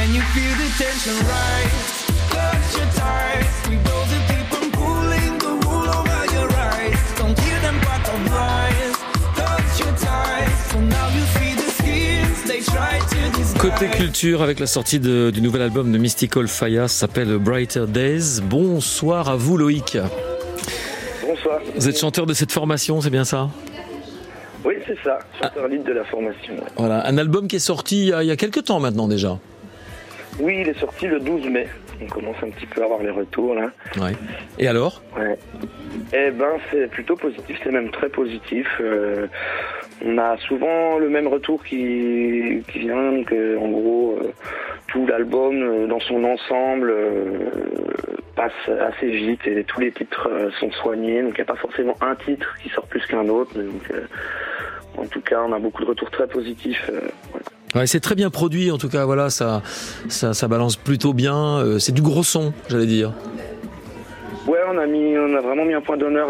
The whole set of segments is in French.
Can you feel the tension rise? Touch your ties. We both the people pulling the wool over your eyes. Don't hear them but don't rise. Touch your ties. So now you see the skins they try to disguise. Côté culture, avec la sortie de- du nouvel album de Mystical Faya, s'appelle Brighter Days. Bonsoir à vous Loïc. Bonsoir. Vous êtes chanteur de cette formation, c'est bien ça? Oui, c'est ça, chanteur lead de la formation. Voilà, un album qui est sorti il y a, il y a quelques temps maintenant déjà. Oui, il est sorti le 12 mai. On commence un petit peu à avoir les retours là. Ouais. Et alors? Ouais. Eh ben, c'est plutôt positif, c'est même très positif. Euh, on a souvent le même retour qui, qui vient, donc euh, en gros, euh, tout l'album euh, dans son ensemble euh, passe assez vite et tous les titres euh, sont soignés, donc il n'y a pas forcément un titre qui sort plus qu'un autre. Donc, euh, en tout cas, on a beaucoup de retours très positifs. Euh, c'est très bien produit en tout cas, voilà, ça, ça, balance plutôt bien. euh, c'est du gros son, j'allais dire. Ouais, on a mis, on a vraiment mis un point d'honneur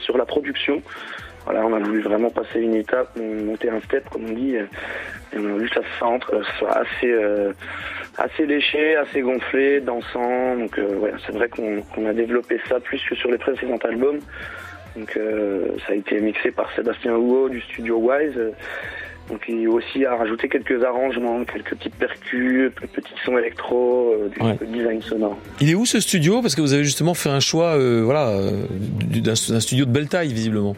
sur la production. Voilà, on a voulu vraiment passer une étape, monter un step, comme on dit. Et on a voulu que ça que ce soit assez, euh, assez léché, assez gonflé, dansant. Donc, euh, c'est vrai qu'on a développé ça plus que sur les précédents albums. Donc, euh, ça a été mixé par Sébastien Huot du studio Wise. Donc, il aussi a rajouté quelques arrangements, quelques petites percus, petits sons électro, euh, du Ouais. peu de design sonore. Il est où ce studio? Parce que vous avez justement fait un choix, euh, voilà, euh, du- d'un studio de belle taille visiblement.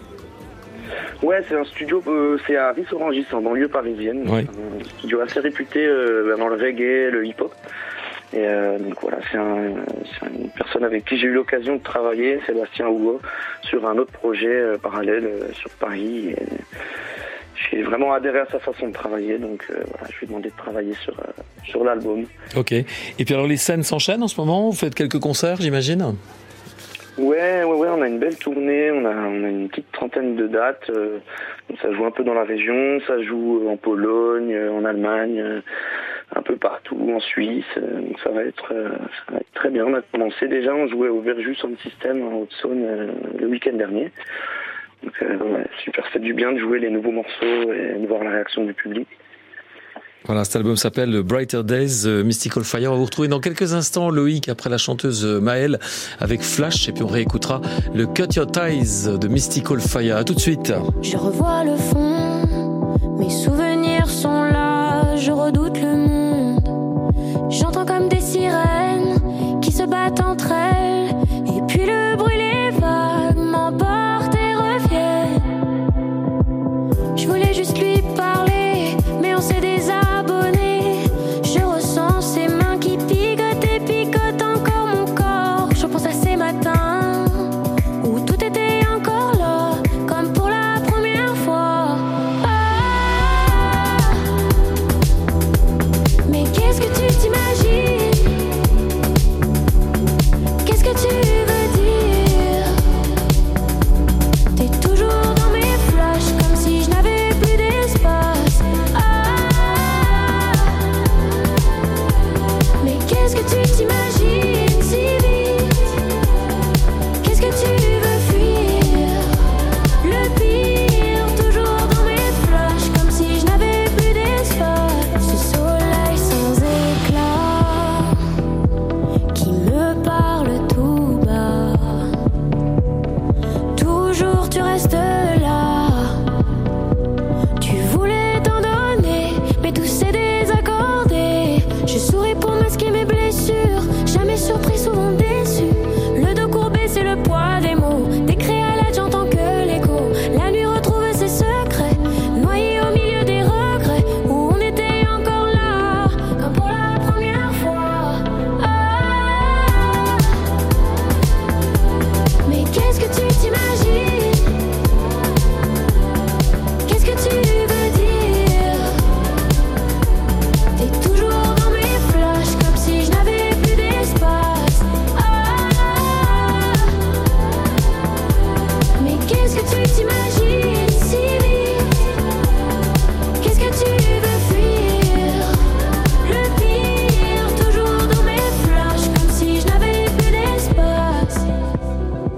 Ouais, c'est un studio, euh, c'est à Ris-Orangis, en banlieue parisienne. Ouais. Un studio assez réputé euh, dans le reggae, le hip-hop. Et euh, donc voilà, c'est un, c'est une personne avec qui j'ai eu l'occasion de travailler, Sébastien Houot, sur un autre projet parallèle sur Paris. Et j'ai vraiment adhéré à sa façon de travailler, donc euh, voilà, je lui ai demandé de travailler sur, euh, sur l'album. Ok. Et puis alors les scènes s'enchaînent en ce moment Vous faites quelques concerts, j'imagine? Ouais, ouais, ouais, on a une belle tournée, on a, on a une petite trentaine de dates. euh, ça joue un peu dans la région, ça joue en Pologne, en Allemagne, un peu partout, en Suisse. donc ça va être, ça va être très bien. On a commencé déjà, on jouait au Verjus Sound System en Haute-Saône le week-end dernier. Donc euh, ouais, super, c'est du bien de jouer les nouveaux morceaux et de voir la réaction du public. Voilà, cet album s'appelle Brighter Days, euh, Mystical Fire. On va vous retrouver dans quelques instants, Loïc, après la chanteuse euh, Maëlle, avec Flash, et puis on réécoutera le Cut Your Ties de Mystical Fire. À tout de suite. Je revois le fond, mes souvenirs sont là, je redoute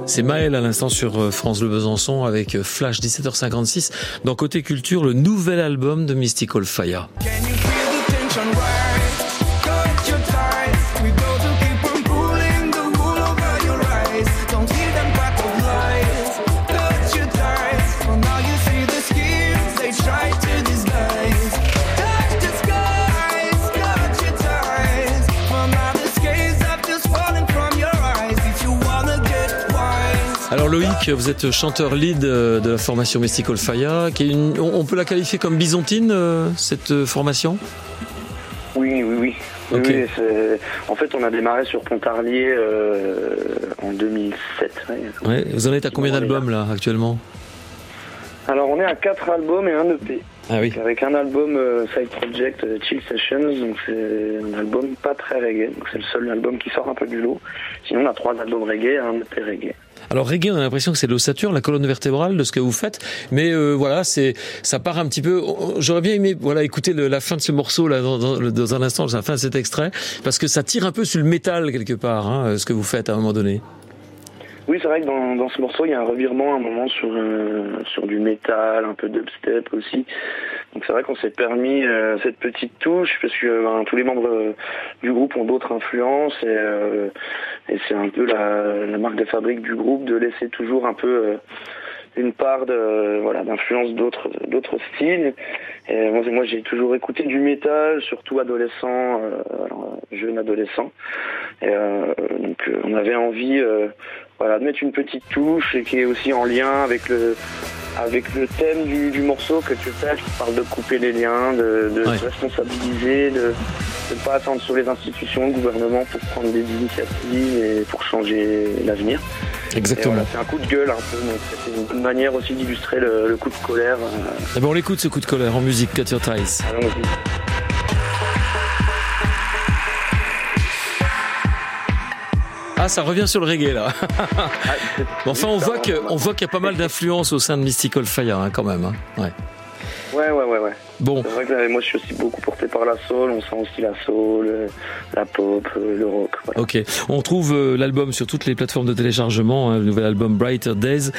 C'est Maël à l'instant sur euh, France Bleu Besançon avec euh, Flash 17h56. Dans Côté Culture, le nouvel album de Mystical Fire. Loïc, vous êtes chanteur lead euh, de la formation Mystical Fire, qui est une, on peut la qualifier comme byzantine, euh, cette formation? Oui, oui, oui. Oui, en fait, on a démarré sur Pontarlier euh, en 2007. Ouais. vous en êtes à combien d'albums là actuellement? Alors, on est à 4 albums et un EP. Ah oui. Avec un album euh, Side Project euh, Chill Sessions, donc c'est un album pas très reggae, donc c'est le seul album qui sort un peu du lot. Sinon, on a trois albums reggae et un EP reggae. Alors reggae, on a l'impression que c'est l'ossature, la colonne vertébrale de ce que vous faites, mais euh, voilà, c'est ça part un petit peu. J'aurais bien aimé voilà écouter la fin de ce morceau là dans, dans, un instant, la fin de cet extrait, parce que ça tire un peu sur le métal quelque part, hein, ce que vous faites à un moment donné. Oui, c'est vrai que dans, dans, ce morceau, il y a un revirement à un moment sur, euh, sur du métal, un peu d'upstep aussi. Donc c'est vrai qu'on s'est permis euh, cette petite touche parce que ben, tous les membres euh, du groupe ont d'autres influences et, et c'est un peu la, la, marque de fabrique du groupe de laisser toujours un peu une part de voilà d'influence d'autres d'autres styles. Et moi, moi j'ai toujours écouté du métal, surtout adolescent, jeune adolescent. Et donc on avait envie voilà, de mettre une petite touche et qui est aussi en lien avec le, avec le thème du, du morceau que tu fais, qui parle de couper les liens, de, de se responsabiliser, de ne pas attendre sur les institutions, le gouvernement pour prendre des initiatives et pour changer l'avenir. Exactement. c'est un coup de gueule un peu, donc c'est une bonne manière aussi d'illustrer le, le, coup de colère. Eh ben on l'écoute ce coup de colère en musique, Cut Your Ties. Allons-y. Ah, ça revient sur le reggae là. enfin, on voit que, on voit qu'il y a pas mal d'influence au sein de Mystical Fire hein, quand même. Hein. Ouais. Ouais, ouais, ouais, ouais. Bon. C'est vrai que moi je suis aussi beaucoup porté par la soul, on sent aussi la soul, euh, la pop, euh, le rock. Ok, on trouve euh, l'album sur toutes les plateformes de téléchargement, hein, le nouvel album Brighter Days.